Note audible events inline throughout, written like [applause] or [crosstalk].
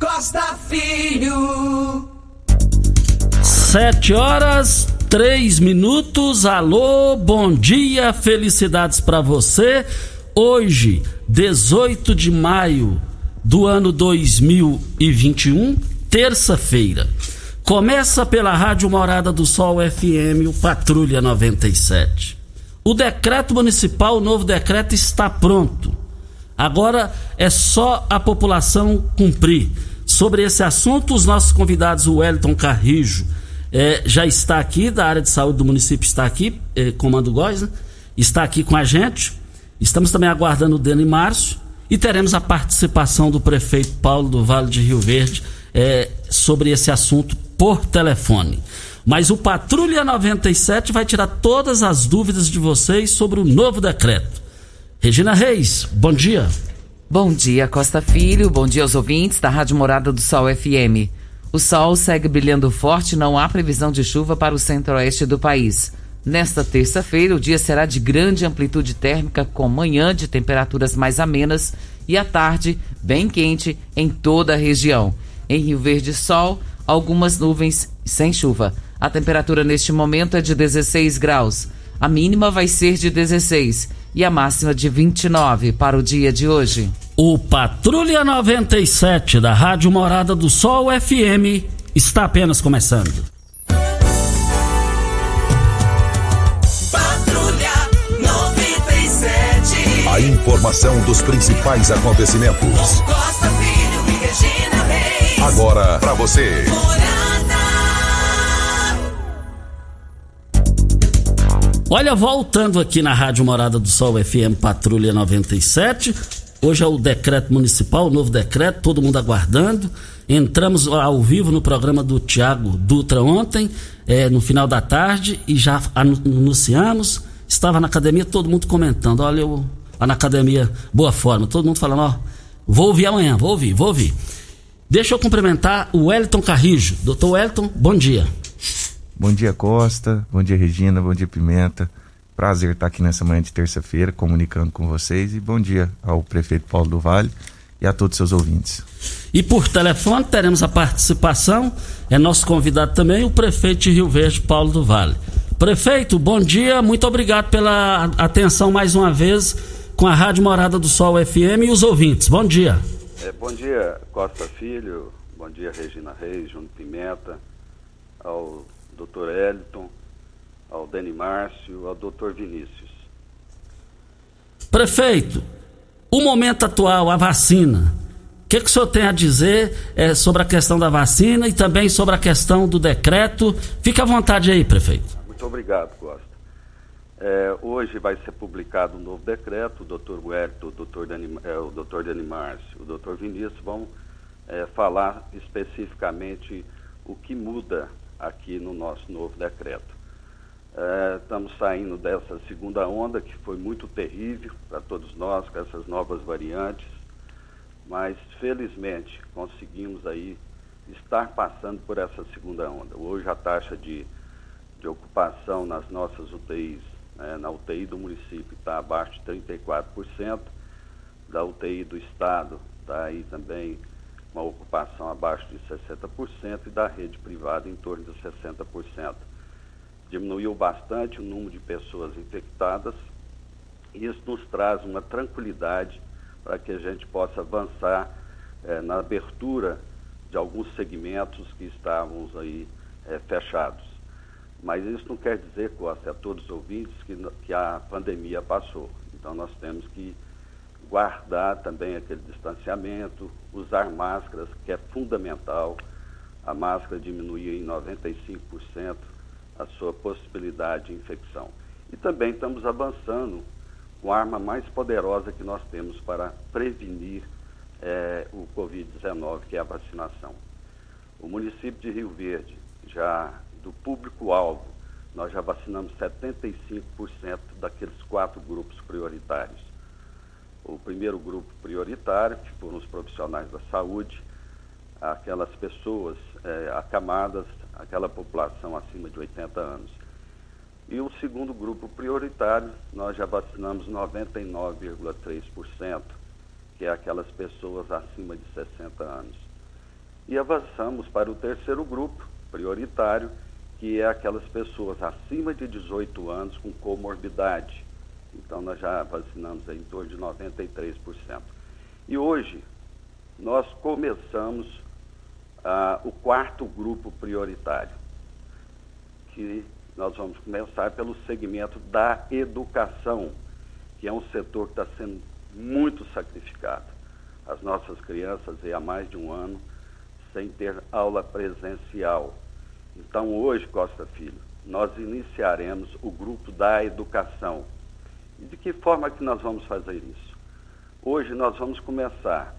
Costa Filho. Sete horas, três minutos. Alô, bom dia, felicidades para você. Hoje, 18 de maio do ano 2021, terça-feira. Começa pela Rádio Morada do Sol FM, o Patrulha 97. O decreto municipal, o novo decreto está pronto. Agora é só a população cumprir. Sobre esse assunto, os nossos convidados, o Wellington Carrijo, é, já está aqui, da área de saúde do município está aqui, é, Comando Góis, né? está aqui com a gente. Estamos também aguardando o Dani Márcio e teremos a participação do prefeito Paulo do Vale de Rio Verde é, sobre esse assunto por telefone. Mas o Patrulha 97 vai tirar todas as dúvidas de vocês sobre o novo decreto. Regina Reis, bom dia. Bom dia, Costa Filho. Bom dia aos ouvintes da Rádio Morada do Sol FM. O sol segue brilhando forte, não há previsão de chuva para o centro-oeste do país. Nesta terça-feira, o dia será de grande amplitude térmica, com manhã de temperaturas mais amenas e à tarde bem quente em toda a região. Em Rio Verde, sol, algumas nuvens sem chuva. A temperatura neste momento é de 16 graus. A mínima vai ser de 16 e a máxima de 29 para o dia de hoje. O Patrulha 97 da Rádio Morada do Sol FM está apenas começando. Patrulha 97. A informação dos principais acontecimentos. Costa Filho e Regina Reis. Agora para você. Olha, voltando aqui na Rádio Morada do Sol FM Patrulha 97. Hoje é o decreto municipal, o novo decreto, todo mundo aguardando. Entramos ao vivo no programa do Tiago Dutra ontem, é, no final da tarde, e já anu- anunciamos. Estava na academia, todo mundo comentando. Olha, eu lá na academia, boa forma. Todo mundo falando, ó, vou ouvir amanhã, vou ouvir, vou ouvir. Deixa eu cumprimentar o Wellington Carrijo. Doutor Wellington, bom dia. Bom dia, Costa. Bom dia, Regina. Bom dia, Pimenta. Prazer estar aqui nessa manhã de terça-feira comunicando com vocês. E bom dia ao prefeito Paulo do Vale e a todos os seus ouvintes. E por telefone teremos a participação, é nosso convidado também, o prefeito de Rio Verde, Paulo do Vale. Prefeito, bom dia, muito obrigado pela atenção mais uma vez com a Rádio Morada do Sol FM e os ouvintes. Bom dia. É, bom dia, Costa Filho. Bom dia, Regina Reis, Júnior Pimenta, ao Dr. Eliton, ao Dani Márcio, ao Dr. Vinícius. Prefeito, o momento atual, a vacina. O que, que o senhor tem a dizer eh, sobre a questão da vacina e também sobre a questão do decreto? Fique à vontade aí, prefeito. Muito obrigado, Costa. É, hoje vai ser publicado um novo decreto, o doutor Huerto, o doutor Dani, é, o doutor Dani Márcio, o doutor Vinícius vão é, falar especificamente o que muda aqui no nosso novo decreto. É, estamos saindo dessa segunda onda que foi muito terrível para todos nós com essas novas variantes, mas felizmente conseguimos aí estar passando por essa segunda onda. Hoje a taxa de, de ocupação nas nossas UTIs é, na UTI do município está abaixo de 34%, da UTI do estado está aí também uma ocupação abaixo de 60% e da rede privada em torno de 60%. Diminuiu bastante o número de pessoas infectadas e isso nos traz uma tranquilidade para que a gente possa avançar eh, na abertura de alguns segmentos que estavam aí eh, fechados. Mas isso não quer dizer, Costa, a todos os ouvintes, que, que a pandemia passou. Então nós temos que guardar também aquele distanciamento, usar máscaras, que é fundamental. A máscara diminuir em 95% a sua possibilidade de infecção. E também estamos avançando com a arma mais poderosa que nós temos para prevenir é, o Covid-19, que é a vacinação. O município de Rio Verde já do público-alvo, nós já vacinamos 75% daqueles quatro grupos prioritários. O primeiro grupo prioritário, que foram os profissionais da saúde, aquelas pessoas é, acamadas, aquela população acima de 80 anos. E o segundo grupo prioritário, nós já vacinamos 99,3%, que é aquelas pessoas acima de 60 anos. E avançamos para o terceiro grupo prioritário, que é aquelas pessoas acima de 18 anos com comorbidade. Então, nós já vacinamos em torno de 93%. E hoje, nós começamos ah, o quarto grupo prioritário, que nós vamos começar pelo segmento da educação, que é um setor que está sendo muito sacrificado. As nossas crianças, há mais de um ano, sem ter aula presencial. Então, hoje, Costa Filho, nós iniciaremos o grupo da educação. E de que forma que nós vamos fazer isso? Hoje nós vamos começar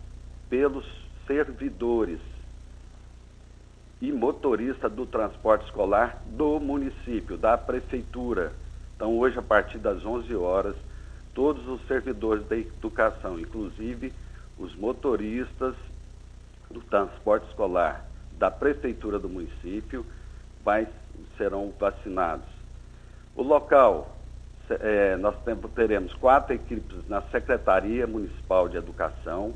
pelos servidores e motoristas do transporte escolar do município, da prefeitura. Então, hoje, a partir das 11 horas, todos os servidores da educação, inclusive os motoristas do transporte escolar da prefeitura do município, vai, serão vacinados. O local, é, nós teremos quatro equipes na Secretaria Municipal de Educação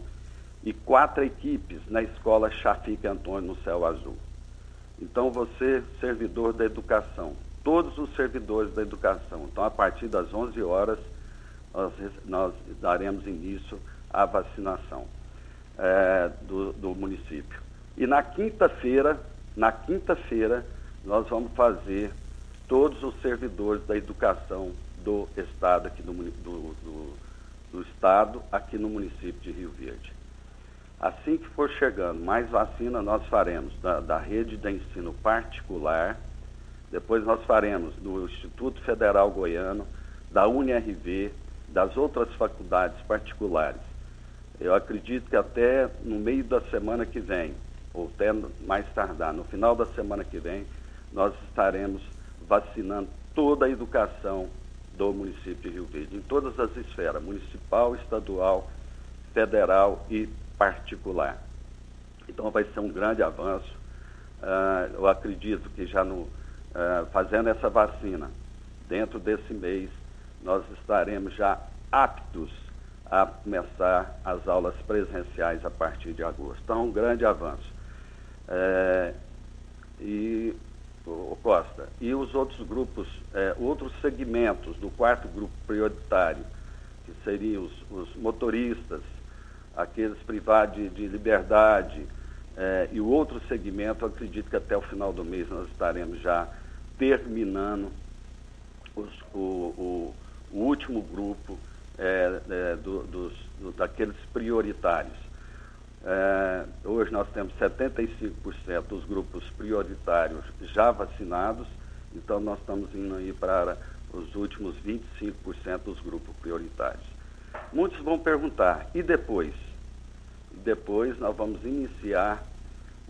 e quatro equipes na Escola Chafique Antônio no Céu Azul. Então, você, servidor da educação, todos os servidores da educação. Então, a partir das 11 horas, nós, nós daremos início à vacinação é, do, do município. E na quinta-feira, na quinta-feira, nós vamos fazer todos os servidores da educação do estado aqui do, do, do, do estado aqui no município de Rio Verde. Assim que for chegando mais vacina, nós faremos da, da rede de ensino particular, depois nós faremos do Instituto Federal Goiano, da UniRV, das outras faculdades particulares. Eu acredito que até no meio da semana que vem, ou até mais tardar, no final da semana que vem, nós estaremos vacinando toda a educação do município de Rio Verde, em todas as esferas, municipal, estadual, federal e particular. Então vai ser um grande avanço. Uh, eu acredito que já no, uh, fazendo essa vacina, dentro desse mês, nós estaremos já aptos a começar as aulas presenciais a partir de agosto. Então, um grande avanço. É, e o Costa. E os outros grupos, é, outros segmentos do quarto grupo prioritário, que seriam os, os motoristas, aqueles privados de, de liberdade, é, e o outro segmento, acredito que até o final do mês nós estaremos já terminando os, o, o, o, último grupo é, é do, dos, do, daqueles prioritários. É, hoje nós temos 75% dos grupos prioritários já vacinados, então nós estamos indo aí para os últimos 25% dos grupos prioritários. Muitos vão perguntar, e depois? Depois nós vamos iniciar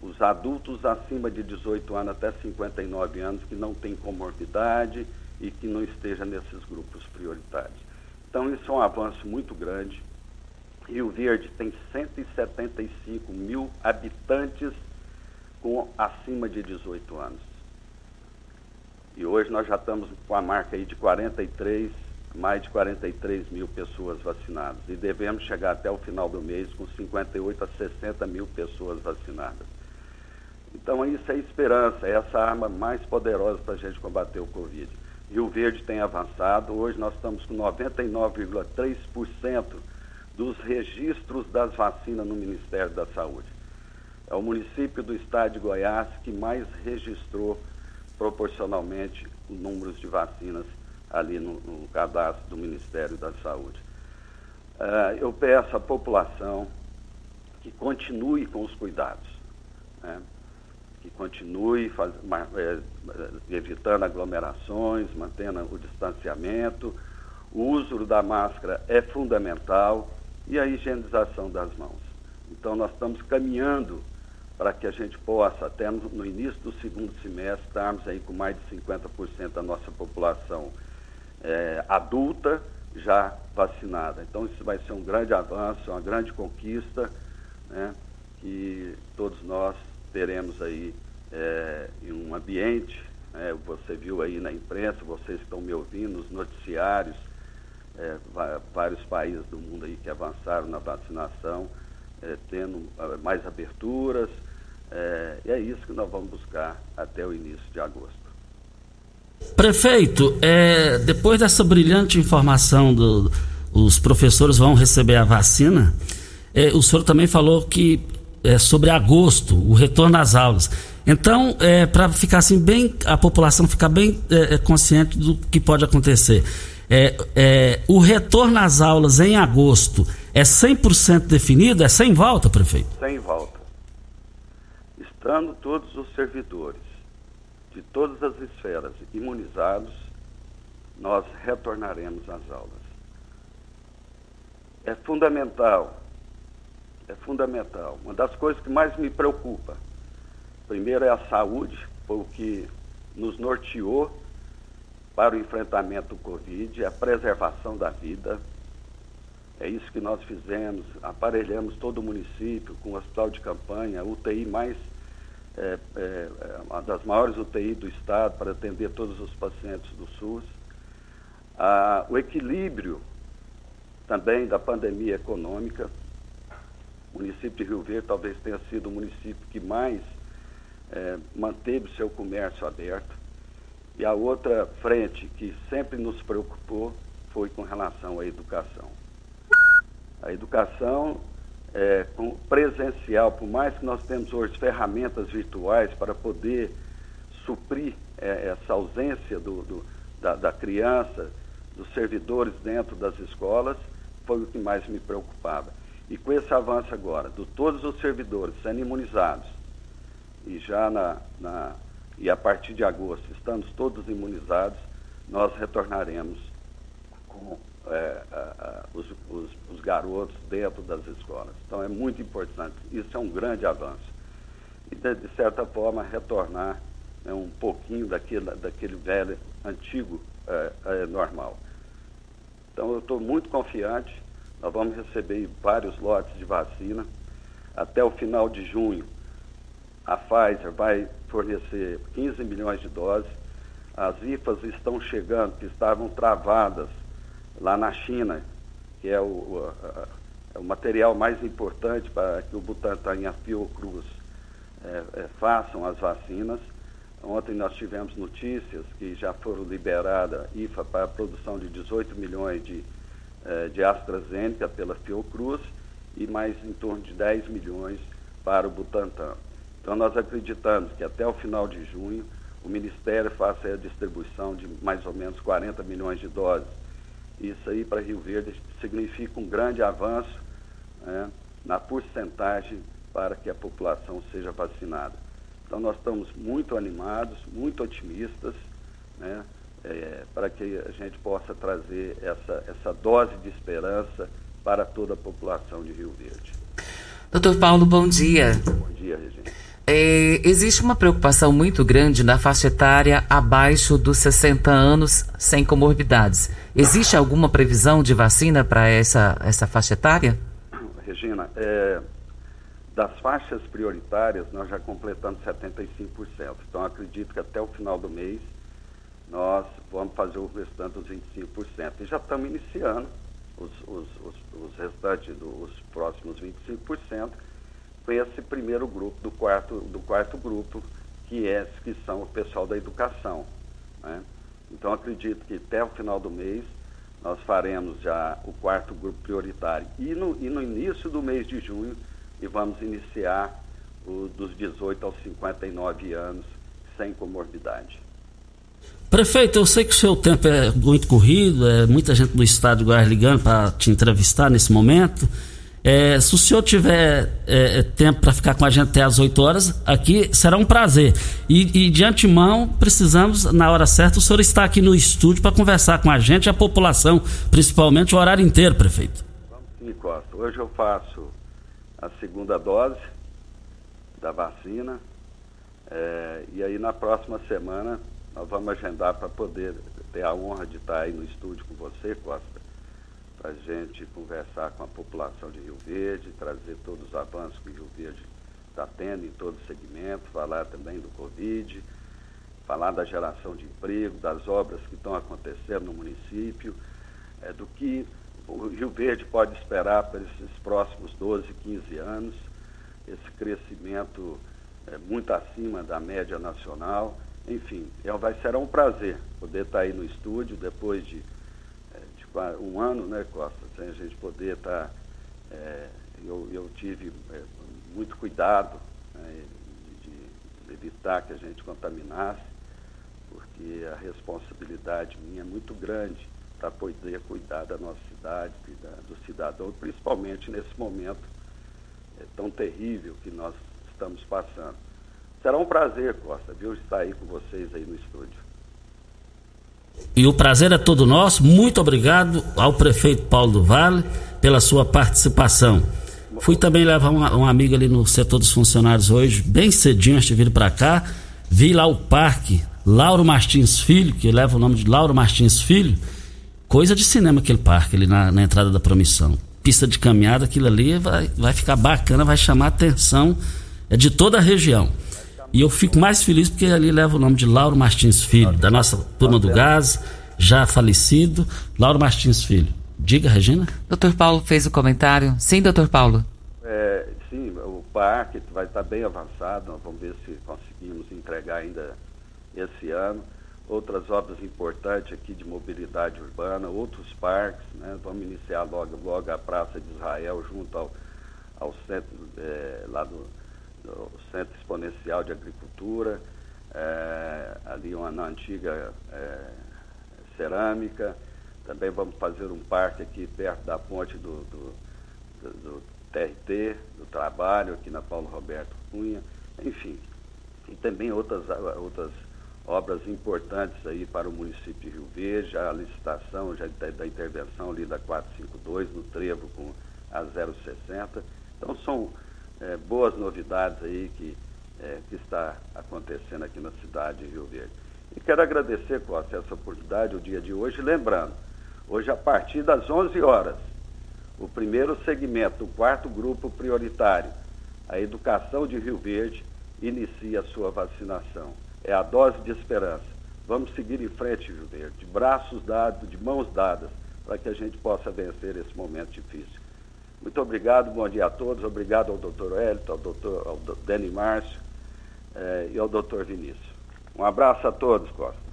os adultos acima de 18 anos até 59 anos que não têm comorbidade e que não esteja nesses grupos prioritários. Então isso é um avanço muito grande. Rio Verde tem 175 mil habitantes com acima de 18 anos. E hoje nós já estamos com a marca aí de 43, mais de 43 mil pessoas vacinadas. E devemos chegar até o final do mês com 58 a 60 mil pessoas vacinadas. Então isso é esperança, é essa arma mais poderosa para a gente combater o Covid. Rio Verde tem avançado, hoje nós estamos com 99,3% dos registros das vacinas no Ministério da Saúde. É o município do estado de Goiás que mais registrou proporcionalmente os números de vacinas ali no, no cadastro do Ministério da Saúde. Uh, eu peço à população que continue com os cuidados, né? que continue faz, é, evitando aglomerações, mantendo o distanciamento. O uso da máscara é fundamental e a higienização das mãos. Então, nós estamos caminhando para que a gente possa, até no, início do segundo semestre, estarmos aí com mais de 50% da nossa população é, adulta já vacinada. Então, isso vai ser um grande avanço, uma grande conquista, né, que todos nós teremos aí é, em um ambiente, né, você viu aí na imprensa, vocês estão me ouvindo, nos noticiários, é, vários países do mundo aí que avançaram na vacinação, é, tendo ah, mais aberturas, é, e é isso que nós vamos buscar até o início de agosto. Prefeito, é, depois dessa brilhante informação do, os professores vão receber a vacina, é, o senhor também falou que é, sobre agosto, o retorno às aulas. Então, é, para ficar assim bem, a população ficar bem é, é consciente do que pode acontecer. É, é, o retorno às aulas em agosto é 100% definido? É sem volta, prefeito? Sem volta. Estando todos os servidores de todas as esferas imunizados, nós retornaremos às aulas. É fundamental, é fundamental. Uma das coisas que mais me preocupa, primeiro é a saúde, foi o que nos norteou para o enfrentamento do Covid, a preservação da vida. É isso que nós fizemos, aparelhamos todo o município com o hospital de campanha, UTI mais é, é, uma das maiores UTI do estado para atender todos os pacientes do SUS. Ah, o equilíbrio também da pandemia econômica. O município de Rio Verde talvez tenha sido o município que mais é, manteve o seu comércio aberto. E a outra frente que sempre nos preocupou foi com relação à educação. A educação é, presencial, por mais que nós temos hoje ferramentas virtuais para poder suprir é, essa ausência do, do da, da, criança, dos servidores dentro das escolas, foi o que mais me preocupava. E com esse avanço agora, de todos os servidores sendo imunizados, e já na, na e a partir de agosto estamos todos imunizados, nós retornaremos com é, os, os, os, garotos dentro das escolas. Então é muito importante. Isso é um grande avanço. E, de, de certa forma, retornar né, um pouquinho daquele, daquele velho, antigo é, é, normal. Então eu estou muito confiante. Nós vamos receber vários lotes de vacina. Até o final de junho, a Pfizer vai fornecer 15 milhões de doses. As IFAs estão chegando, que estavam travadas lá na China, que é o, o, é o material mais importante para que o Butantan e a Fiocruz é, é, façam as vacinas. Ontem nós tivemos notícias que já foram liberadas IFA para a produção de 18 milhões de, é, de AstraZeneca pela Fiocruz e mais em torno de 10 milhões para o Butantan. Então nós acreditamos que até o final de junho o Ministério faça a distribuição de mais ou menos 40 milhões de doses isso aí para Rio Verde significa um grande avanço né, na porcentagem para que a população seja vacinada. Então nós estamos muito animados, muito otimistas, né, é, para que a gente possa trazer essa, essa dose de esperança para toda a população de Rio Verde. Doutor Paulo, bom dia. Bom dia, Regina. É, existe uma preocupação muito grande na faixa etária abaixo dos 60 anos sem comorbidades. Existe alguma previsão de vacina para essa, essa faixa etária? Regina, é, das faixas prioritárias nós já completamos 75%. Então acredito que até o final do mês nós vamos fazer o restante dos 25%. E já estamos iniciando os, os, os, os restantes, do, os próximos 25%, com esse primeiro grupo, do quarto, do quarto grupo, que, é, que são o pessoal da educação. Né? Então acredito que até o final do mês nós faremos já o quarto grupo prioritário. E no, e no início do mês de junho, e vamos iniciar o dos 18 aos 59 anos sem comorbidade. Prefeito, eu sei que o seu tempo é muito corrido, é muita gente do estado de Goiás ligando para te entrevistar nesse momento. É, se o senhor tiver é, é tempo para ficar com a gente até às 8 horas, aqui será um prazer. E, e, de antemão, precisamos, na hora certa, o senhor estar aqui no estúdio para conversar com a gente a população, principalmente o horário inteiro, prefeito. Vamos sim, Costa. Hoje eu faço a segunda dose da vacina. É, e aí na próxima semana nós vamos agendar para poder ter a honra de estar aí no estúdio com você, Costa, a gente conversar com a população de Rio Verde, trazer todos os avanços que Rio Verde está tendo em todo o segmento, falar também do Covid, falar da geração de emprego, das obras que estão acontecendo no município, é, do que o Rio Verde pode esperar para esses próximos 12, 15 anos, esse crescimento é, muito acima da média nacional. Enfim, é, vai, será um prazer poder estar aí no estúdio depois de, de um ano, né, Costa, sem a gente poder estar. É, eu, eu tive é, muito cuidado né, de, de evitar que a gente contaminasse, porque a responsabilidade minha é muito grande para poder cuidar da nossa cidade, cuidar do cidadão, principalmente nesse momento é, tão terrível que nós estamos passando. Será um prazer, Costa, viu, estar aí com vocês aí no estúdio. E o prazer é todo nosso. Muito obrigado ao prefeito Paulo do Vale pela sua participação. Fui também levar uma, uma amiga ali no setor dos funcionários hoje, bem cedinho, vir para cá. Vi lá o parque Lauro Martins Filho, que leva o nome de Lauro Martins Filho. Coisa de cinema aquele parque ali na, na entrada da promissão. Pista de caminhada, aquilo ali vai, vai ficar bacana, vai chamar a atenção é de toda a região. E eu fico mais feliz porque ali leva o nome de Lauro Martins Filho, da nossa turma do gás, já falecido. Lauro Martins Filho. Diga, Regina. Doutor Paulo fez o comentário. Sim, doutor Paulo. É, sim, o parque vai estar bem avançado. Nós vamos ver se conseguimos entregar ainda esse ano. Outras obras importantes aqui de mobilidade urbana, outros parques. Né? Vamos iniciar logo, logo a Praça de Israel junto ao, ao centro é, lá do o Centro Exponencial de Agricultura, é, ali uma, na antiga é, cerâmica. Também vamos fazer um parque aqui perto da ponte do, do, do, do TRT, do trabalho, aqui na Paulo Roberto Cunha, enfim. E também outras, outras obras importantes aí para o município de Rio Verde, a licitação já da, da intervenção ali da 452 no Trevo com a 060. Então são é, boas novidades aí que, é, que está acontecendo aqui na cidade de Rio Verde. E quero agradecer, Costa, essa oportunidade, o dia de hoje, lembrando, hoje a partir das 11 horas, o primeiro segmento, o quarto grupo prioritário, a educação de Rio Verde, inicia a sua vacinação. É a dose de esperança. Vamos seguir em frente, Rio Verde, de braços dados, de mãos dadas, para que a gente possa vencer esse momento difícil. Muito obrigado, bom dia a todos. Obrigado ao doutor Hélito, ao doutor ao Dani Márcio eh, e ao doutor Vinícius. Um abraço a todos, Costa.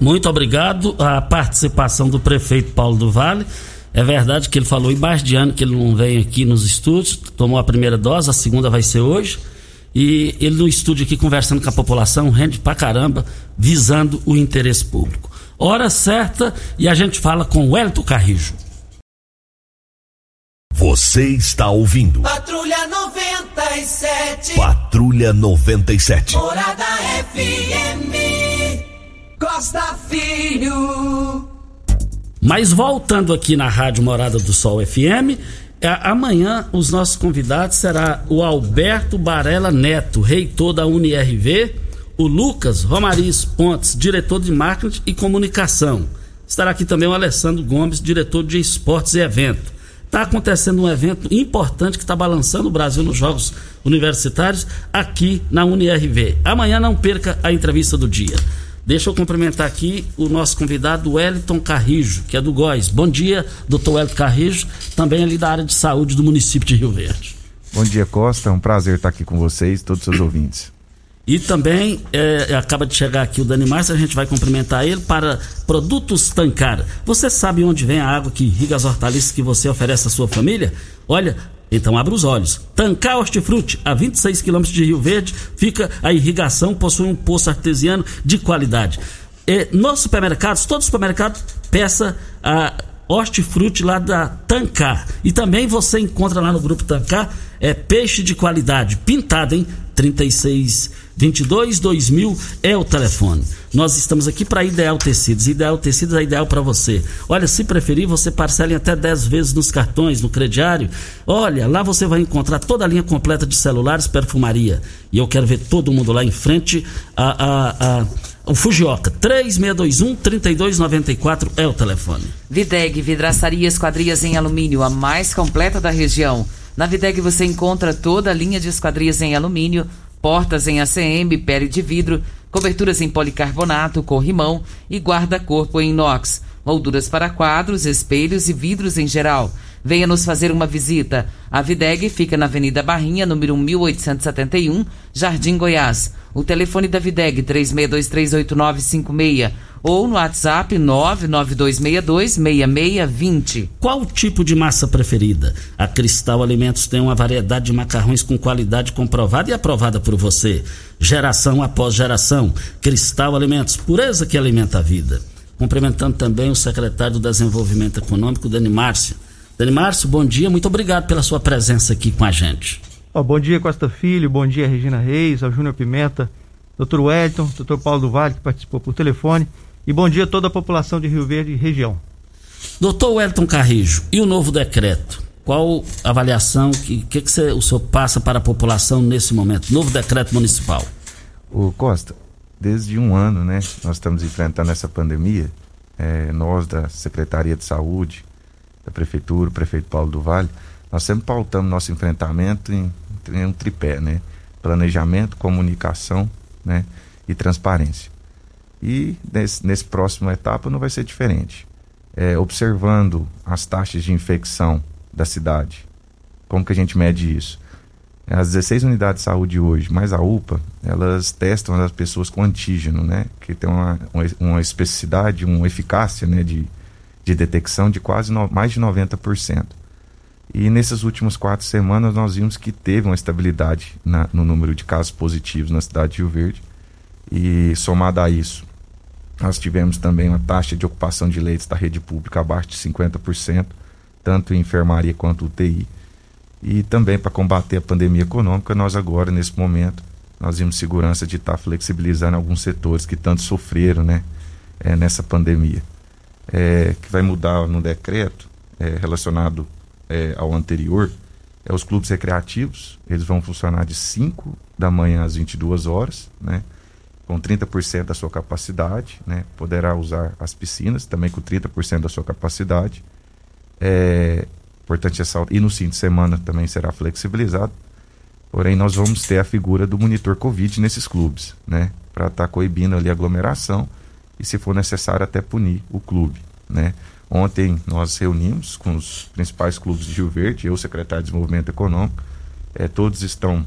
Muito, obrigado à participação do prefeito Paulo do Vale. É verdade que ele falou em mais de ano que ele não vem aqui nos estúdios, tomou a primeira dose, a segunda vai ser hoje. E ele no estúdio aqui conversando com a população, rende pra caramba, visando o interesse público. Hora certa e a gente fala com o Hélito Carrijo. Você está ouvindo. Patrulha 97. Patrulha 97. Morada FM. Costa Filho. Mas voltando aqui na Rádio Morada do Sol FM, é, amanhã os nossos convidados será o Alberto Barela Neto, reitor da UniRV, o Lucas Romariz Pontes, diretor de marketing e comunicação. Estará aqui também o Alessandro Gomes, diretor de esportes e evento. Está acontecendo um evento importante que está balançando o Brasil nos Jogos Universitários aqui na UniRV. Amanhã não perca a entrevista do dia. Deixa eu cumprimentar aqui o nosso convidado Wellington Carrijo, que é do GOIS. Bom dia, doutor Wellington Carrijo, também ali da área de saúde do município de Rio Verde. Bom dia, Costa. É um prazer estar aqui com vocês, todos os seus ouvintes. E também é, acaba de chegar aqui o Dani Márcio, a gente vai cumprimentar ele para produtos Tancar. Você sabe onde vem a água que irriga as hortaliças que você oferece à sua família? Olha, então abra os olhos. Tancar Hortifruti, a 26 quilômetros de Rio Verde, fica a irrigação, possui um poço artesiano de qualidade. É, nos supermercados, todos os supermercados, peça a hortifruti lá da Tancar. E também você encontra lá no grupo Tancar é peixe de qualidade, pintado, hein? 36 22 2000 é o telefone. Nós estamos aqui para Ideal Tecidos. Ideal Tecidos é ideal para você. Olha, se preferir, você parcela em até 10 vezes nos cartões, no crediário. Olha, lá você vai encontrar toda a linha completa de celulares, perfumaria. E eu quero ver todo mundo lá em frente a, a, a o Fujioka, 3621-3294 é o telefone. Videg, vidraçaria esquadrias em alumínio, a mais completa da região. Na Videg você encontra toda a linha de esquadrias em alumínio, portas em ACM, pele de vidro, coberturas em policarbonato, corrimão e guarda-corpo em inox, molduras para quadros, espelhos e vidros em geral. Venha nos fazer uma visita. A Videg fica na Avenida Barrinha, número 1871, Jardim Goiás. O telefone da Videg 36238956 ou no WhatsApp 992626620. Qual o tipo de massa preferida? A Cristal Alimentos tem uma variedade de macarrões com qualidade comprovada e aprovada por você. Geração após geração. Cristal Alimentos, pureza que alimenta a vida. Cumprimentando também o secretário do Desenvolvimento Econômico, Dani Márcio. Dani Márcio, bom dia, muito obrigado pela sua presença aqui com a gente. Oh, bom dia, Costa Filho, bom dia, Regina Reis, ao Júnior Pimenta, doutor Wellington, doutor Paulo do Vale, que participou por telefone, e bom dia a toda a população de Rio Verde e região. Doutor Wellington Carrijo, e o novo decreto? Qual avaliação, o que, que, que você, o senhor passa para a população nesse momento? Novo decreto municipal. O Costa, desde um ano, né, nós estamos enfrentando essa pandemia, é, nós da Secretaria de Saúde, da Prefeitura, o prefeito Paulo do Vale, nós sempre pautamos nosso enfrentamento em, em um tripé, né? Planejamento, comunicação, né? E transparência. E nesse, nesse próximo etapa não vai ser diferente. É, observando as taxas de infecção da cidade, como que a gente mede isso? As 16 unidades de saúde hoje, mais a UPA, elas testam as pessoas com antígeno, né? Que tem uma, uma especificidade, uma eficácia, né? De, de detecção de quase no, mais de 90%. E nessas últimas quatro semanas nós vimos que teve uma estabilidade na, no número de casos positivos na cidade de Rio Verde. E somado a isso, nós tivemos também uma taxa de ocupação de leitos da rede pública abaixo de 50%, tanto em enfermaria quanto UTI. E também para combater a pandemia econômica, nós agora, nesse momento, nós vimos segurança de estar tá flexibilizando alguns setores que tanto sofreram né, é, nessa pandemia. É, que vai mudar no decreto é, relacionado é, ao anterior é os clubes recreativos. Eles vão funcionar de 5 da manhã às 22 horas, né? com 30% da sua capacidade. Né? Poderá usar as piscinas também com 30% da sua capacidade. É importante ressaltar. E no fim de semana também será flexibilizado. Porém, nós vamos ter a figura do monitor Covid nesses clubes, né? Para estar tá coibindo ali a aglomeração e, se for necessário, até punir o clube, né? Ontem nós reunimos com os principais clubes de Rio Verde, eu, secretário de Desenvolvimento Econômico, é, todos estão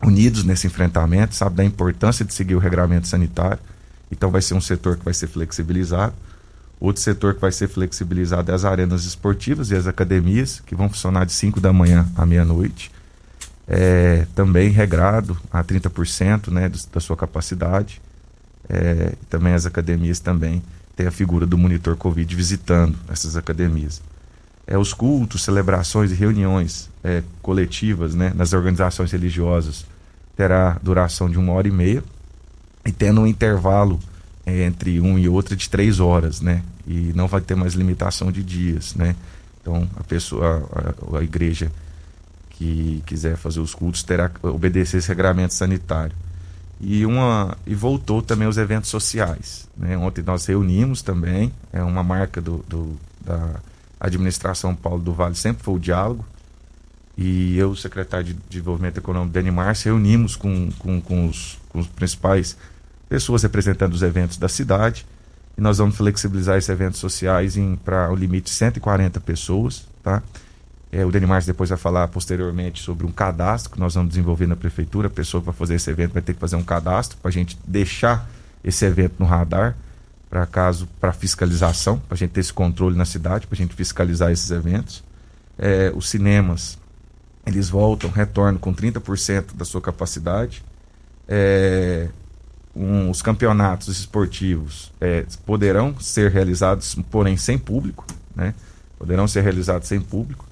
unidos nesse enfrentamento, sabe da importância de seguir o regramento sanitário. Então vai ser um setor que vai ser flexibilizado. Outro setor que vai ser flexibilizado é as arenas esportivas e as academias, que vão funcionar de 5 da manhã à meia-noite. É, também regrado a 30% né, da sua capacidade. É, também as academias também tem a figura do monitor Covid visitando essas academias. É, os cultos, celebrações e reuniões é, coletivas né, nas organizações religiosas terá duração de uma hora e meia e tendo um intervalo entre um e outro de três horas, né? E não vai ter mais limitação de dias, né? Então a pessoa, a, a igreja que quiser fazer os cultos terá que obedecer esse regramento sanitário. E, uma, e voltou também os eventos sociais. Né? Ontem nós reunimos também, é uma marca do, do, da administração Paulo do Vale, sempre foi o diálogo. E eu, secretário de Desenvolvimento Econômico, Dani Márcio, reunimos com, com, com, os, com os principais pessoas representando os eventos da cidade. E nós vamos flexibilizar esses eventos sociais para o limite de 140 pessoas, tá? É, o Denimar depois vai falar posteriormente sobre um cadastro que nós vamos desenvolver na prefeitura. A pessoa para fazer esse evento vai ter que fazer um cadastro para a gente deixar esse evento no radar para caso para fiscalização, para a gente ter esse controle na cidade, para a gente fiscalizar esses eventos. É, os cinemas eles voltam, retornam com 30% da sua capacidade. É, um, os campeonatos esportivos é, poderão ser realizados, porém sem público, né? Poderão ser realizados sem público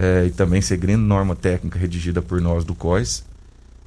é, e também seguindo norma técnica redigida por nós do COIS.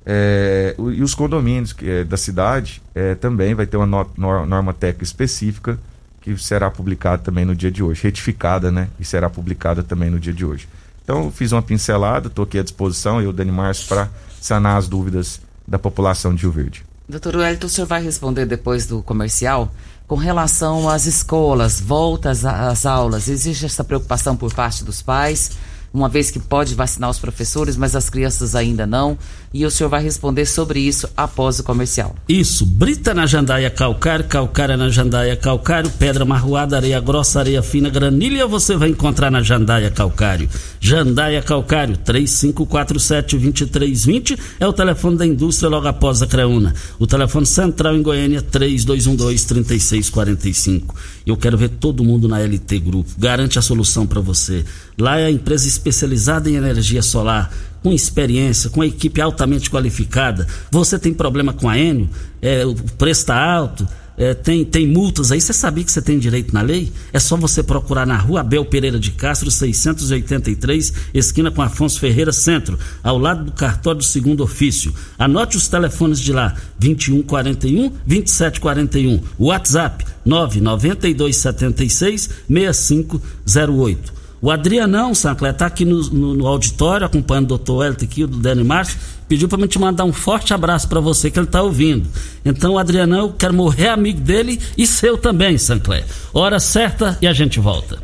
É, e os condomínios é, da cidade é, também vai ter uma no, norma técnica específica que será publicada também no dia de hoje, retificada, né? E será publicada também no dia de hoje. Então, fiz uma pincelada, estou aqui à disposição, eu, Dani Márcio, para sanar as dúvidas da população de Rio Verde. Doutor Wellington, o senhor vai responder depois do comercial? Com relação às escolas, voltas às aulas, existe essa preocupação por parte dos pais? Uma vez que pode vacinar os professores, mas as crianças ainda não. E o senhor vai responder sobre isso após o comercial. Isso, brita na jandaia calcário, calcária na jandaia calcário, pedra marroada, areia grossa, areia fina, granilha você vai encontrar na jandaia calcário. Jandaia calcário, 3547-2320 é o telefone da indústria logo após a Creuna. O telefone central em Goiânia, 3212-3645. Eu quero ver todo mundo na LT Grupo. Garante a solução para você. Lá é a empresa especializada em energia solar, com experiência, com equipe altamente qualificada. Você tem problema com a Enio, é, o preço está alto, é, tem, tem multas aí, você sabia que você tem direito na lei? É só você procurar na rua Abel Pereira de Castro, 683, esquina com Afonso Ferreira Centro, ao lado do cartório do segundo ofício. Anote os telefones de lá, 2141 2741. WhatsApp 99276 6508. O Adrianão Sancler está aqui no, no, no, auditório, acompanhando o doutor Elton aqui, o do Dani Márcio, pediu para me te mandar um forte abraço para você que ele está ouvindo. Então, o Adrianão, eu quero morrer amigo dele e seu também, Sancler. Hora certa e a gente volta.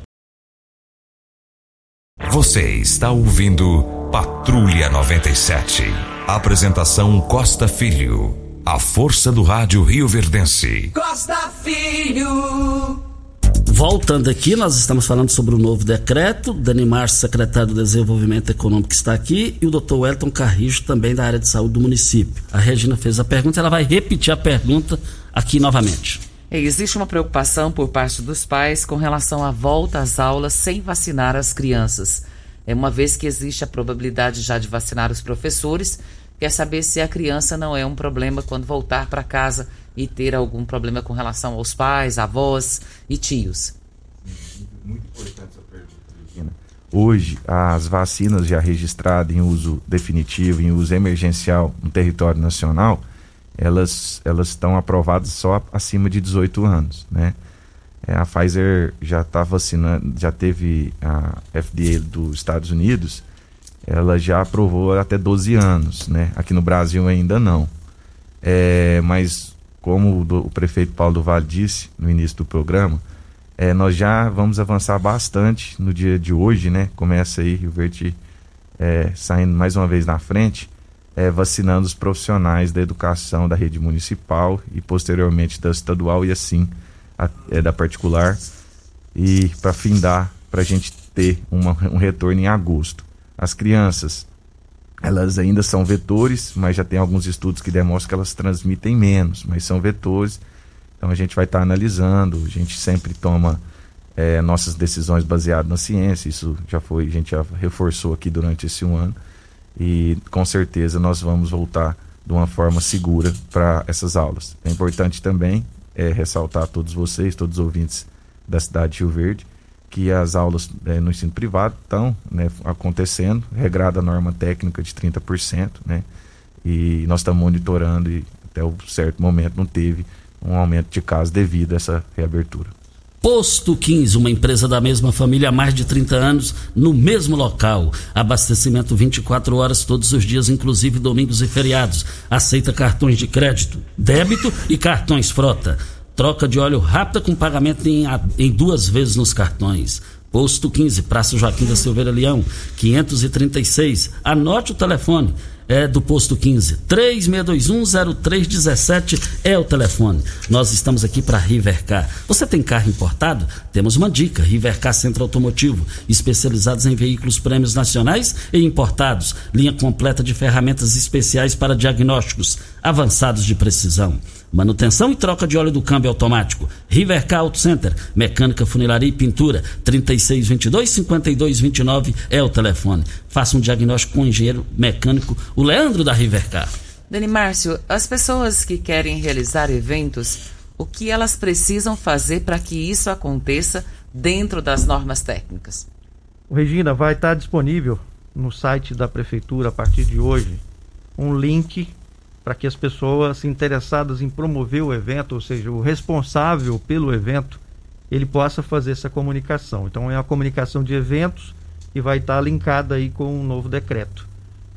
Você está ouvindo Patrulha 97. Apresentação Costa Filho. A força do rádio Rio Verdense. Costa Filho. Voltando aqui, nós estamos falando sobre o novo decreto. Dani Márcio, secretário do Desenvolvimento Econômico, está aqui, e o doutor Wellington Carrijo, também da área de saúde do município. A Regina fez a pergunta, ela vai repetir a pergunta aqui novamente. Existe uma preocupação por parte dos pais com relação à volta às aulas sem vacinar as crianças. É uma vez que existe a probabilidade já de vacinar os professores, quer saber se a criança não é um problema quando voltar para casa e ter algum problema com relação aos pais, avós e tios. Muito importante essa pergunta. Hoje, as vacinas já registradas em uso definitivo, em uso emergencial no território nacional, elas, elas estão aprovadas só acima de 18 anos, né? É, a Pfizer já está vacinando, já teve a FDA dos Estados Unidos, ela já aprovou até 12 anos, né? Aqui no Brasil ainda não. É, mas como o, o, prefeito Paulo do Vale disse no início do programa, é, nós já vamos avançar bastante no dia de hoje, né? Começa aí Rio Verde é, saindo mais uma vez na frente, é, vacinando os profissionais da educação da rede municipal e posteriormente da estadual e assim a, é, da particular e para findar para a gente ter uma, um retorno em agosto. As crianças elas ainda são vetores, mas já tem alguns estudos que demonstram que elas transmitem menos, mas são vetores. Então a gente vai estar tá analisando, a gente sempre toma é, nossas decisões baseadas na ciência, isso já foi, a gente já reforçou aqui durante esse um ano, e com certeza nós vamos voltar de uma forma segura para essas aulas. É importante também é, ressaltar a todos vocês, todos os ouvintes da cidade de Rio Verde, que as aulas é, no ensino privado estão né, acontecendo, regrada a norma técnica de 30%, né? E nós estamos monitorando e até o certo momento não teve um aumento de casos devido a essa reabertura. Posto 15, uma empresa da mesma família há mais de 30 anos, no mesmo local. Abastecimento 24 horas todos os dias, inclusive domingos e feriados. Aceita cartões de crédito, débito e cartões frota. Troca de óleo rápida com pagamento em, em duas vezes nos cartões. Posto 15, Praça Joaquim da Silveira Leão, 536. Anote o telefone é do posto 15. 36210317 é o telefone. Nós estamos aqui para Rivercar. Você tem carro importado? Temos uma dica: Rivercar Centro Automotivo, especializados em veículos prêmios nacionais e importados. Linha completa de ferramentas especiais para diagnósticos avançados de precisão. Manutenção e troca de óleo do câmbio automático. Rivercar Auto Center, mecânica, funilaria e pintura. 3622-5229 é o telefone. Faça um diagnóstico com o engenheiro mecânico, o Leandro da Rivercar. Dani Márcio, as pessoas que querem realizar eventos, o que elas precisam fazer para que isso aconteça dentro das normas técnicas? Regina, vai estar disponível no site da prefeitura a partir de hoje um link para que as pessoas interessadas em promover o evento, ou seja, o responsável pelo evento, ele possa fazer essa comunicação. Então é uma comunicação de eventos e vai estar linkada aí com um novo decreto.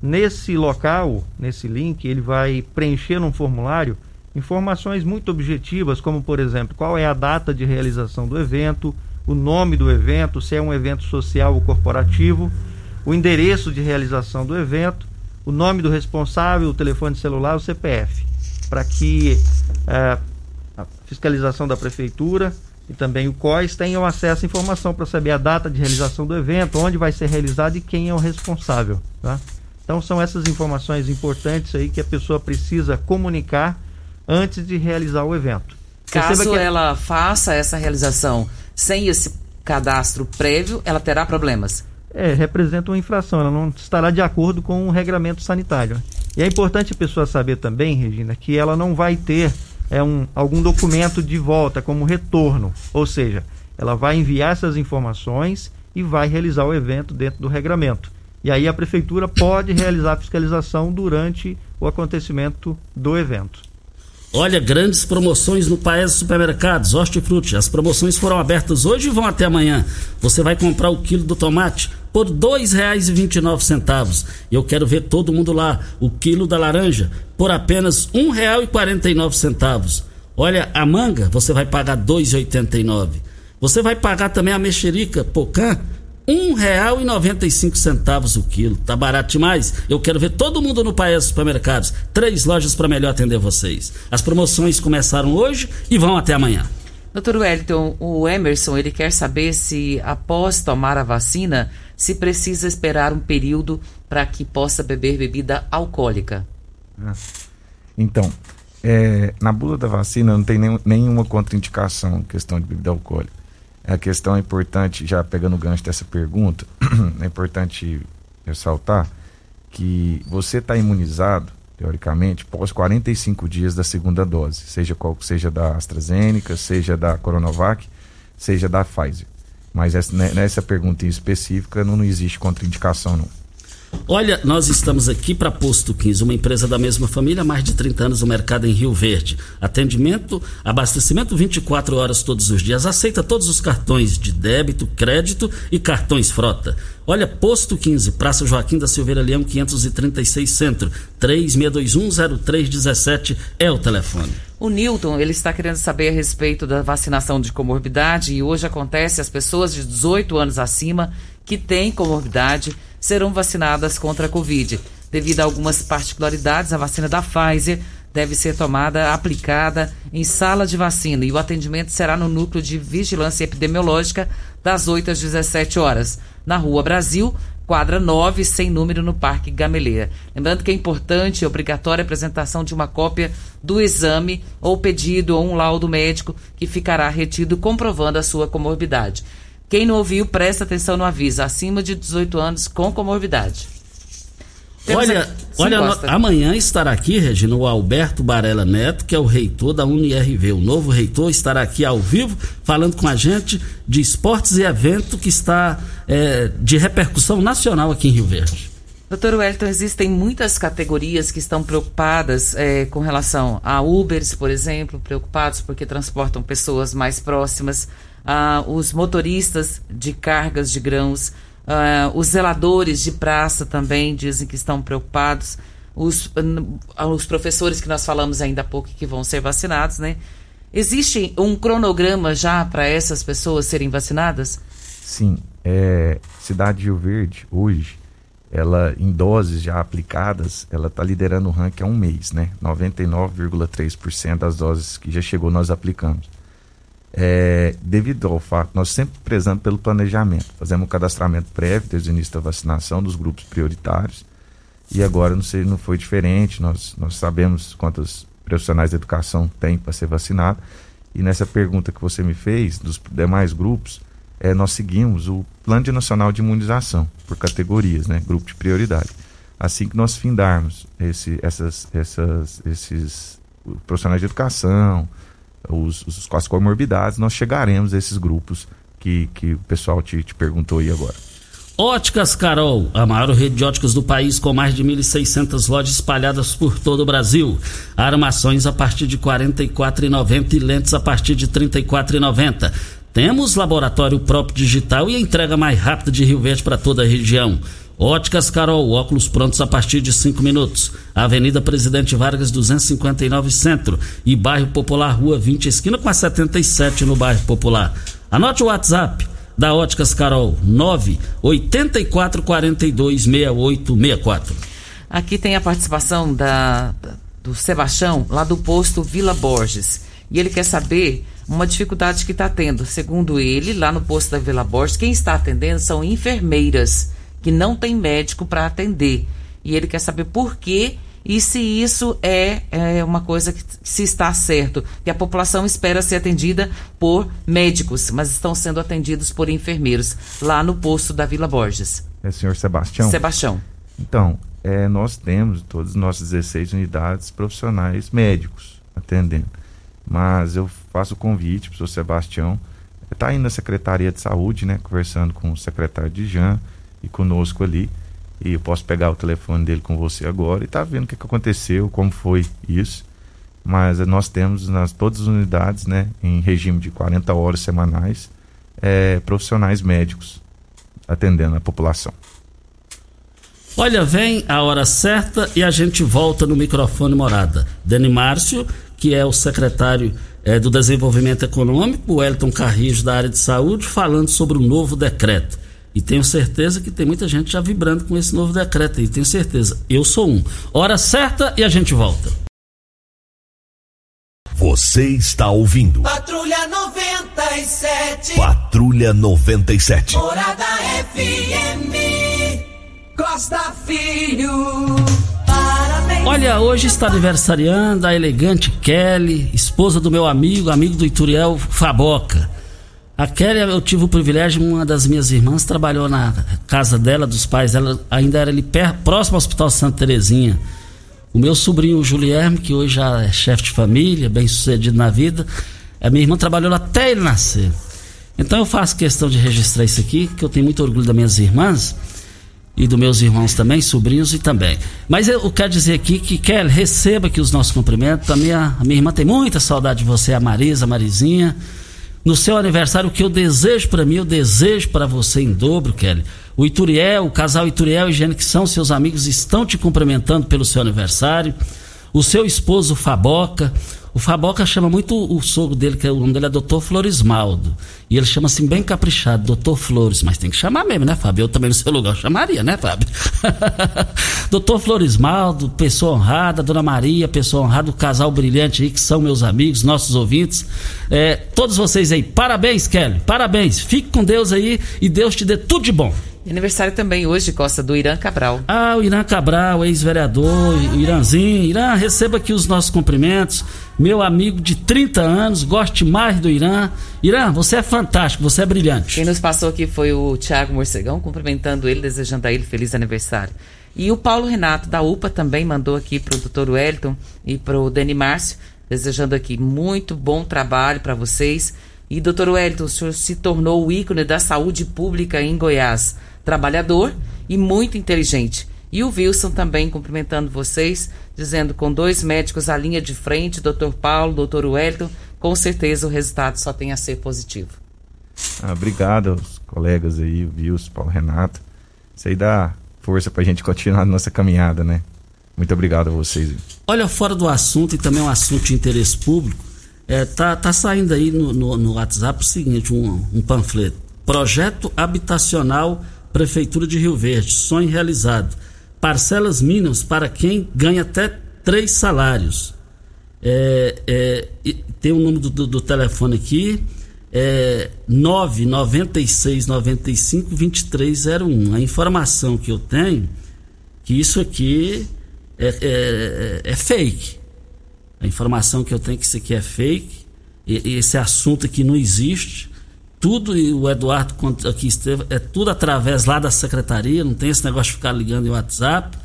Nesse local, nesse link, ele vai preencher num formulário informações muito objetivas, como por exemplo, qual é a data de realização do evento, o nome do evento, se é um evento social ou corporativo, o endereço de realização do evento, o nome do responsável, o telefone celular, o CPF, para que é, a fiscalização da prefeitura e também o COIS tenham acesso à informação para saber a data de realização do evento, onde vai ser realizado e quem é o responsável. Tá? Então são essas informações importantes aí que a pessoa precisa comunicar antes de realizar o evento. Caso que... ela faça essa realização sem esse cadastro prévio, ela terá problemas. É, representa uma infração, ela não estará de acordo com o regramento sanitário. E é importante a pessoa saber também, Regina, que ela não vai ter é um, algum documento de volta como retorno, ou seja, ela vai enviar essas informações e vai realizar o evento dentro do regramento. E aí a prefeitura pode realizar a fiscalização durante o acontecimento do evento. Olha, grandes promoções no Paes Supermercados, Hortifruti. As promoções foram abertas hoje e vão até amanhã. Você vai comprar o quilo do tomate por R$ 2,29. Eu quero ver todo mundo lá. O quilo da laranja por apenas R$ 1,49. Olha, a manga você vai pagar R$ 2,89. Você vai pagar também a mexerica pocã cinco centavos o quilo. Tá barato demais? Eu quero ver todo mundo no Paes Supermercados. Três lojas para melhor atender vocês. As promoções começaram hoje e vão até amanhã. Doutor Wellington, o Emerson, ele quer saber se após tomar a vacina, se precisa esperar um período para que possa beber bebida alcoólica. Ah. Então, é, na bula da vacina não tem nenhum, nenhuma contraindicação questão de bebida alcoólica. A questão é importante, já pegando o gancho dessa pergunta, [clears throat] é importante ressaltar que você está imunizado, teoricamente, pós 45 dias da segunda dose, seja qual seja da AstraZeneca, seja da Coronavac, seja da Pfizer. Mas essa, né, nessa pergunta específica não, não existe contraindicação não. Olha, nós estamos aqui para Posto 15, uma empresa da mesma família, há mais de 30 anos no mercado em Rio Verde. Atendimento, abastecimento 24 horas todos os dias. Aceita todos os cartões de débito, crédito e cartões frota. Olha, Posto 15, Praça Joaquim da Silveira Leão, 536 Centro, 36210317 é o telefone. O Newton, ele está querendo saber a respeito da vacinação de comorbidade e hoje acontece as pessoas de 18 anos acima que têm comorbidade serão vacinadas contra a Covid. Devido a algumas particularidades, a vacina da Pfizer deve ser tomada, aplicada em sala de vacina e o atendimento será no núcleo de vigilância epidemiológica das 8 às 17 horas, na Rua Brasil, quadra 9, sem número no Parque Gameleira. Lembrando que é importante e obrigatória a apresentação de uma cópia do exame ou pedido ou um laudo médico que ficará retido comprovando a sua comorbidade. Quem não ouviu, presta atenção no aviso. Acima de 18 anos com comorbidade. Temos olha, olha amanhã estará aqui, Regina, o Alberto Barela Neto, que é o reitor da UniRV. O novo reitor estará aqui ao vivo, falando com a gente de esportes e evento que está é, de repercussão nacional aqui em Rio Verde. Doutor Wellington, existem muitas categorias que estão preocupadas é, com relação a Ubers, por exemplo, preocupados porque transportam pessoas mais próximas, ah, os motoristas de cargas de grãos, ah, os zeladores de praça também dizem que estão preocupados, os, os professores que nós falamos ainda há pouco que vão ser vacinados, né? Existe um cronograma já para essas pessoas serem vacinadas? Sim. É, Cidade de Rio Verde, hoje, ela em doses já aplicadas, ela está liderando o ranking há um mês, né? 99,3% das doses que já chegou nós aplicamos. É, devido ao fato, nós sempre prezamos pelo planejamento, fazemos um cadastramento prévio desde o início da vacinação dos grupos prioritários. E agora não, sei, não foi diferente, nós, nós sabemos quantos profissionais de educação tem para ser vacinado. E nessa pergunta que você me fez, dos demais grupos, é, nós seguimos o Plano Nacional de Imunização, por categorias, né, grupo de prioridade. Assim que nós findarmos esse, essas, essas, esses profissionais de educação, os, os, as comorbidades, nós chegaremos a esses grupos que, que o pessoal te, te perguntou aí agora. Óticas Carol, a maior rede de óticas do país com mais de 1.600 lojas espalhadas por todo o Brasil. Armações a partir de R$ 44,90 e lentes a partir de R$ 34,90. Temos laboratório próprio digital e entrega mais rápida de Rio Verde para toda a região. Óticas Carol, óculos prontos a partir de 5 minutos. Avenida Presidente Vargas 259 Centro e Bairro Popular, Rua 20, esquina com a 77 no Bairro Popular. Anote o WhatsApp da Óticas Carol, 984426864. Aqui tem a participação da, do Sebastião, lá do posto Vila Borges. E ele quer saber uma dificuldade que está tendo. Segundo ele, lá no posto da Vila Borges, quem está atendendo são enfermeiras, que não tem médico para atender. E ele quer saber por quê e se isso é, é uma coisa que se está certo. Que a população espera ser atendida por médicos, mas estão sendo atendidos por enfermeiros, lá no posto da Vila Borges. É o senhor Sebastião? Sebastião. Então, é, nós temos todas as nossas 16 unidades profissionais médicos atendendo. Mas eu faço o convite para o senhor Sebastião. Está aí na Secretaria de Saúde, né? Conversando com o secretário de Jan e conosco ali e eu posso pegar o telefone dele com você agora e tá vendo o que, que aconteceu, como foi isso. Mas nós temos nas todas as unidades, né, em regime de 40 horas semanais, é, profissionais médicos atendendo a população. Olha, vem a hora certa e a gente volta no microfone morada. Dani Márcio, que é o secretário é, do Desenvolvimento Econômico, o Elton Carrijo da área de saúde, falando sobre o novo decreto. E tenho certeza que tem muita gente já vibrando com esse novo decreto aí, tenho certeza. Eu sou um. Hora certa e a gente volta. Você está ouvindo. Patrulha 97. Patrulha 97. Morada FM. Costa Filho. Parabéns. Olha, hoje está aniversariando a elegante Kelly, esposa do meu amigo, amigo do Ituriel Faboca. A Kelly, eu tive o privilégio, uma das minhas irmãs trabalhou na casa dela, dos pais dela, ainda era ali perto, próximo ao Hospital Santa Terezinha. O meu sobrinho, o Julierme, que hoje já é chefe de família, bem sucedido na vida, a minha irmã trabalhou lá até ele nascer. Então eu faço questão de registrar isso aqui, que eu tenho muito orgulho das minhas irmãs e dos meus irmãos também, sobrinhos e também. Mas eu quero dizer aqui que, Kelly, receba aqui os nossos cumprimentos. A minha, a minha irmã tem muita saudade de você, a Marisa, a Marizinha no seu aniversário, o que eu desejo para mim, eu desejo para você em dobro, Kelly. O Ituriel, o casal Ituriel e Gene, que são seus amigos, estão te cumprimentando pelo seu aniversário. O seu esposo Faboca, o Faboca chama muito o sogro dele, que é, o nome dele é Doutor Florismaldo. E ele chama assim bem caprichado, Doutor Flores. Mas tem que chamar mesmo, né, Fábio? Eu também no seu lugar chamaria, né, Fábio? [laughs] Doutor Florismaldo, pessoa honrada, Dona Maria, pessoa honrada, o casal brilhante aí, que são meus amigos, nossos ouvintes. É, todos vocês aí, parabéns, Kelly, parabéns. Fique com Deus aí e Deus te dê tudo de bom. Aniversário também hoje, Costa, do Irã Cabral. Ah, o Irã Cabral, ex-vereador, o Irãzinho. Irã, receba aqui os nossos cumprimentos. Meu amigo de 30 anos, goste mais do Irã. Irã, você é fantástico, você é brilhante. Quem nos passou aqui foi o Tiago Morcegão, cumprimentando ele, desejando a ele feliz aniversário. E o Paulo Renato, da UPA, também mandou aqui para o doutor Wellington e para o Dani Márcio, desejando aqui muito bom trabalho para vocês. E, doutor Wellington, o senhor se tornou o ícone da saúde pública em Goiás trabalhador e muito inteligente. E o Wilson também cumprimentando vocês, dizendo com dois médicos à linha de frente, doutor Paulo, doutor Wellington, com certeza o resultado só tem a ser positivo. Ah, obrigado aos colegas aí, o Wilson, Paulo Renato. Isso aí dá força pra gente continuar a nossa caminhada, né? Muito obrigado a vocês. Olha, fora do assunto e também um assunto de interesse público, é, tá, tá saindo aí no, no, no WhatsApp o seguinte, um, um panfleto. Projeto Habitacional Prefeitura de Rio Verde, sonho realizado. Parcelas mínimas para quem ganha até três salários. É, é, tem o número do, do telefone aqui, é 996 95 2301. A informação que eu tenho que isso aqui é, é, é, fake. A informação que eu tenho que isso aqui é fake. E, esse assunto aqui não existe. Tudo, e o Eduardo aqui esteve, é tudo através lá da secretaria, não tem esse negócio de ficar ligando em WhatsApp.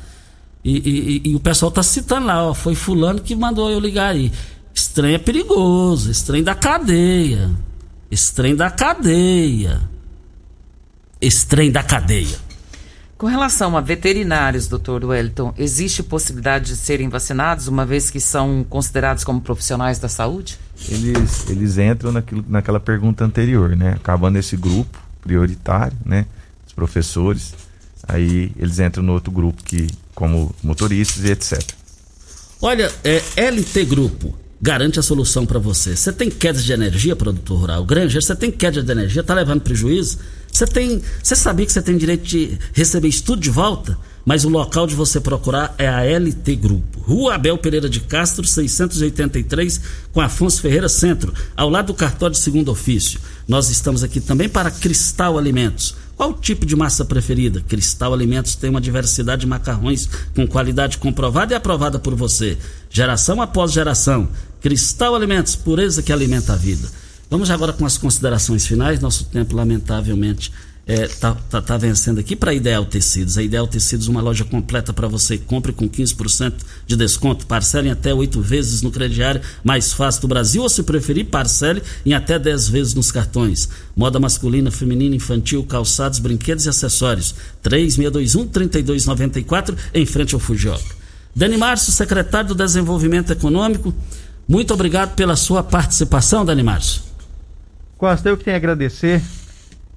E, e, e o pessoal está citando lá, ó, foi fulano que mandou eu ligar aí. Estranho é perigoso, estranho da cadeia. Estranho da cadeia. Estranho da cadeia. Com relação a veterinários, doutor Wellington, existe possibilidade de serem vacinados, uma vez que são considerados como profissionais da saúde? Eles, eles entram naquilo, naquela pergunta anterior, né? Acabando esse grupo prioritário, né? Os professores, aí eles entram no outro grupo que, como motoristas e etc. Olha, é LT Grupo garante a solução para você. Você tem queda de energia, produtor rural, Granger, você tem queda de energia, tá levando prejuízo? Você tem, você sabia que você tem direito de receber isso tudo de volta? Mas o local de você procurar é a LT Grupo. Rua Abel Pereira de Castro, 683, com Afonso Ferreira Centro, ao lado do cartório de segundo ofício. Nós estamos aqui também para Cristal Alimentos. Qual o tipo de massa preferida? Cristal Alimentos tem uma diversidade de macarrões com qualidade comprovada e aprovada por você. Geração após geração. Cristal Alimentos, pureza que alimenta a vida. Vamos agora com as considerações finais. Nosso tempo, lamentavelmente, está é, tá, tá, tá, vencendo aqui para a Ideal Tecidos. A Ideal Tecidos, uma loja completa para você. Compre com 15% de desconto. Parcele em até oito vezes no crediário mais fácil do Brasil. Ou, se preferir, parcele em até 10 vezes nos cartões. Moda masculina, feminina, infantil, calçados, brinquedos e acessórios. 3621-3294, em frente ao Fujioka. Dani Márcio, secretário do Desenvolvimento Econômico. Muito obrigado pela sua participação, Dani Márcio. Costa, eu que tenho a agradecer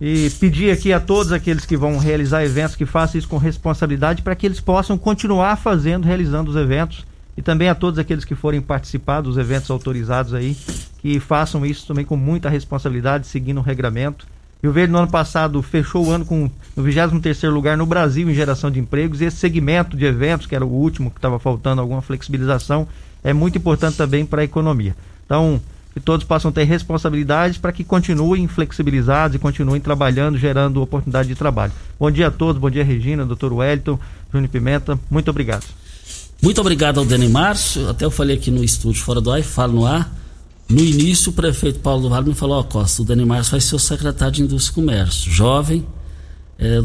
e pedir aqui a todos aqueles que vão realizar eventos que façam isso com responsabilidade para que eles possam continuar fazendo, realizando os eventos e também a todos aqueles que forem participar dos eventos autorizados aí, que façam isso também com muita responsabilidade, seguindo o regramento. o Verde no ano passado fechou o ano com no 23 lugar no Brasil em geração de empregos e esse segmento de eventos, que era o último que estava faltando alguma flexibilização, é muito importante também para a economia. Então, que todos possam ter responsabilidades para que continuem flexibilizados e continuem trabalhando, gerando oportunidade de trabalho. Bom dia a todos, bom dia Regina, doutor Wellington, Júnior Pimenta, muito obrigado. Muito obrigado ao Dani Márcio, até eu falei aqui no estúdio fora do ar falo no ar. No início, o prefeito Paulo do Vale me falou: Ó, oh, Costa, o Dani Márcio vai ser o secretário de Indústria e Comércio. Jovem, é,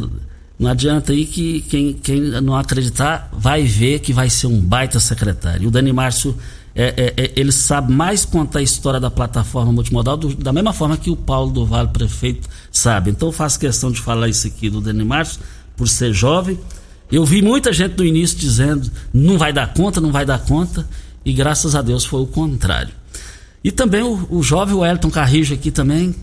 não adianta aí que quem, quem não acreditar vai ver que vai ser um baita secretário. E o Dani Márcio é, é, é, ele sabe mais contar a história da plataforma multimodal do, da mesma forma que o Paulo do Vale, prefeito, sabe. Então eu faço questão de falar isso aqui do Dani Márcio, por ser jovem. Eu vi muita gente no início dizendo não vai dar conta, não vai dar conta, e graças a Deus foi o contrário. E também o, o jovem Wellington Carrijo aqui também,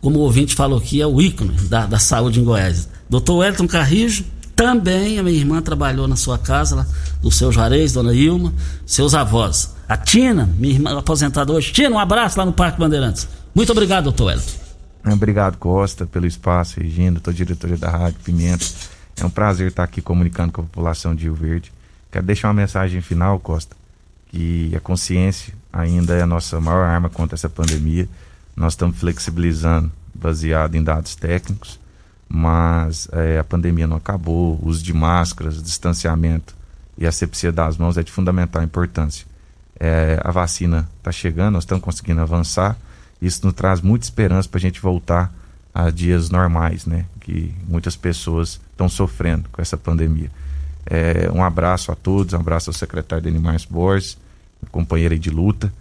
como o ouvinte falou aqui, é o ícone da, da saúde em Goiás. Doutor Wellington Carrijo, também a minha irmã trabalhou na sua casa, lá, do seu Juarez, dona Ilma, seus avós. A Tina, minha irmã aposentada hoje. Tina, um abraço lá no Parque Bandeirantes. Muito obrigado, doutor Wellington. Obrigado, Costa, pelo espaço, Regina, tô diretoria da Rádio Pimenta. É um prazer estar aqui comunicando com a população de Rio Verde. Quero deixar uma mensagem final, Costa, que a consciência ainda é a nossa maior arma contra essa pandemia. Nós estamos flexibilizando baseado em dados técnicos, mas é, a pandemia não acabou. O uso de máscaras, distanciamento e asepsia das mãos é de fundamental importância. É, a vacina está chegando, nós estamos conseguindo avançar. Isso nos traz muita esperança para a gente voltar a dias normais, né? Que muitas pessoas estão sofrendo com essa pandemia. É, um abraço a todos, um abraço ao secretário de Animais Borges, companheiro de luta,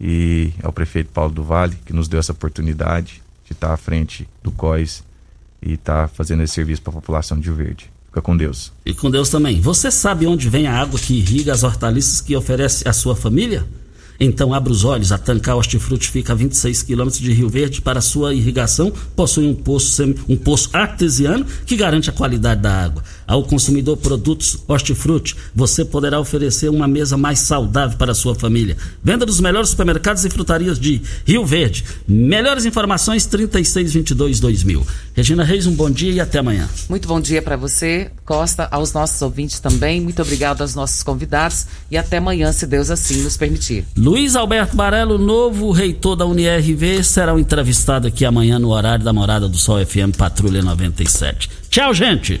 e ao prefeito Paulo do Vale, que nos deu essa oportunidade de estar à frente do COIS e estar fazendo esse serviço para a população de Rio Verde. Fica com Deus. E com Deus também. Você sabe onde vem a água que irriga as hortaliças que oferece à sua família? Então abra os olhos, a Tancar Hortifruti fica a 26 quilômetros de Rio Verde para sua irrigação, possui um poço, um poço artesiano que garante a qualidade da água. Ao consumidor produtos Hortifruti, você poderá oferecer uma mesa mais saudável para a sua família. Venda dos melhores supermercados e frutarias de Rio Verde. Melhores informações 3622-2000. Regina Reis, um bom dia e até amanhã. Muito bom dia para você, Costa, aos nossos ouvintes também. Muito obrigado aos nossos convidados e até amanhã, se Deus assim nos permitir. Luiz Alberto Barelo, novo reitor da UniRV, será um entrevistado aqui amanhã no horário da Morada do Sol FM Patrulha 97. Tchau, gente!